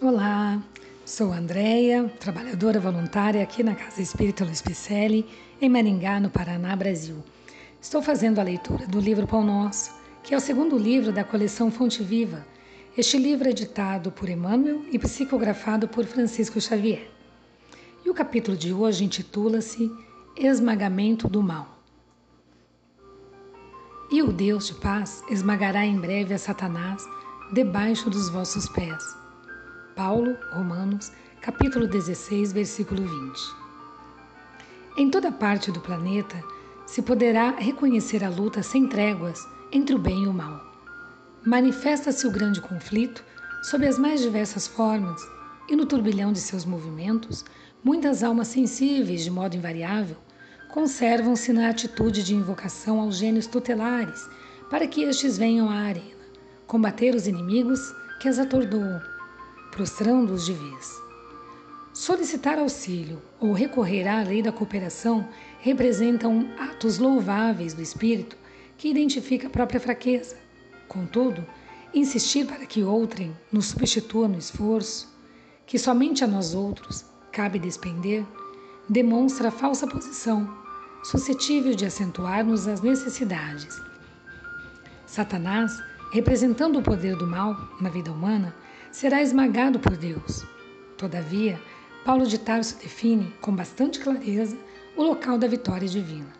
Olá, sou Andréia, trabalhadora voluntária aqui na Casa Espírita Luiz Picelli, em Maringá, no Paraná, Brasil. Estou fazendo a leitura do livro Pão Nosso, que é o segundo livro da coleção Fonte Viva. Este livro é editado por Emmanuel e psicografado por Francisco Xavier. E o capítulo de hoje intitula-se Esmagamento do Mal. E o Deus de paz esmagará em breve a Satanás debaixo dos vossos pés. Paulo, Romanos, capítulo 16, versículo 20. Em toda parte do planeta se poderá reconhecer a luta sem tréguas entre o bem e o mal. Manifesta-se o grande conflito sob as mais diversas formas, e no turbilhão de seus movimentos, muitas almas sensíveis, de modo invariável, conservam-se na atitude de invocação aos gênios tutelares, para que estes venham à arena, combater os inimigos que as atordoam prostrando-os de vez. Solicitar auxílio ou recorrer à lei da cooperação representam atos louváveis do espírito que identifica a própria fraqueza. Contudo, insistir para que outrem nos substitua no esforço, que somente a nós outros cabe despender, demonstra falsa posição, suscetível de acentuar-nos as necessidades. Satanás, representando o poder do mal na vida humana, será esmagado por Deus. Todavia, Paulo de Tarso define com bastante clareza o local da vitória divina.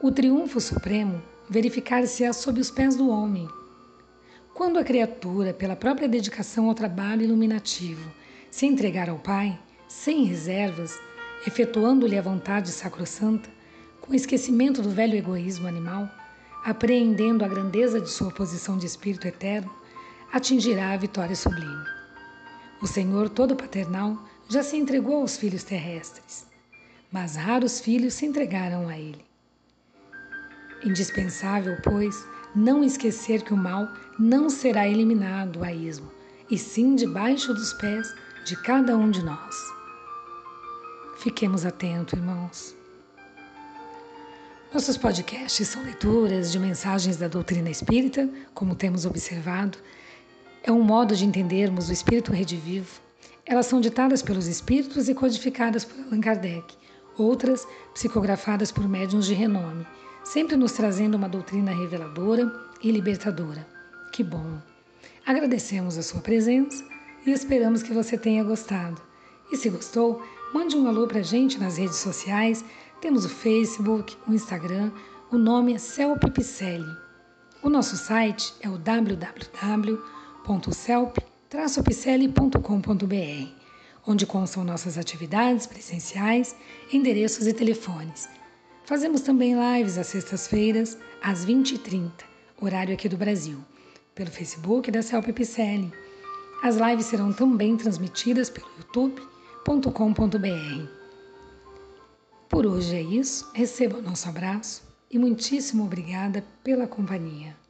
O triunfo supremo verificar-se-á sob os pés do homem. Quando a criatura, pela própria dedicação ao trabalho iluminativo, se entregar ao Pai, sem reservas, efetuando-lhe a vontade sacrossanta, com esquecimento do velho egoísmo animal, apreendendo a grandeza de sua posição de espírito eterno, atingirá a vitória sublime. O Senhor Todo-Paternal já se entregou aos filhos terrestres, mas raros filhos se entregaram a Ele. Indispensável, pois, não esquecer que o mal não será eliminado a esmo, e sim debaixo dos pés de cada um de nós. Fiquemos atentos, irmãos. Nossos podcasts são leituras de mensagens da doutrina espírita, como temos observado, é um modo de entendermos o espírito redivivo. Elas são ditadas pelos espíritos e codificadas por Allan Kardec, outras psicografadas por médiuns de renome, sempre nos trazendo uma doutrina reveladora e libertadora. Que bom! Agradecemos a sua presença e esperamos que você tenha gostado. E se gostou, mande um alô para a gente nas redes sociais. Temos o Facebook, o Instagram, o nome é Cel Pipicelli. O nosso site é o www www.celp-picele.com.br, onde constam nossas atividades presenciais, endereços e telefones. Fazemos também lives às sextas-feiras, às 20h30, horário aqui do Brasil, pelo Facebook da Celp Picelli. As lives serão também transmitidas pelo youtube.com.br. Por hoje é isso, receba o nosso abraço e muitíssimo obrigada pela companhia.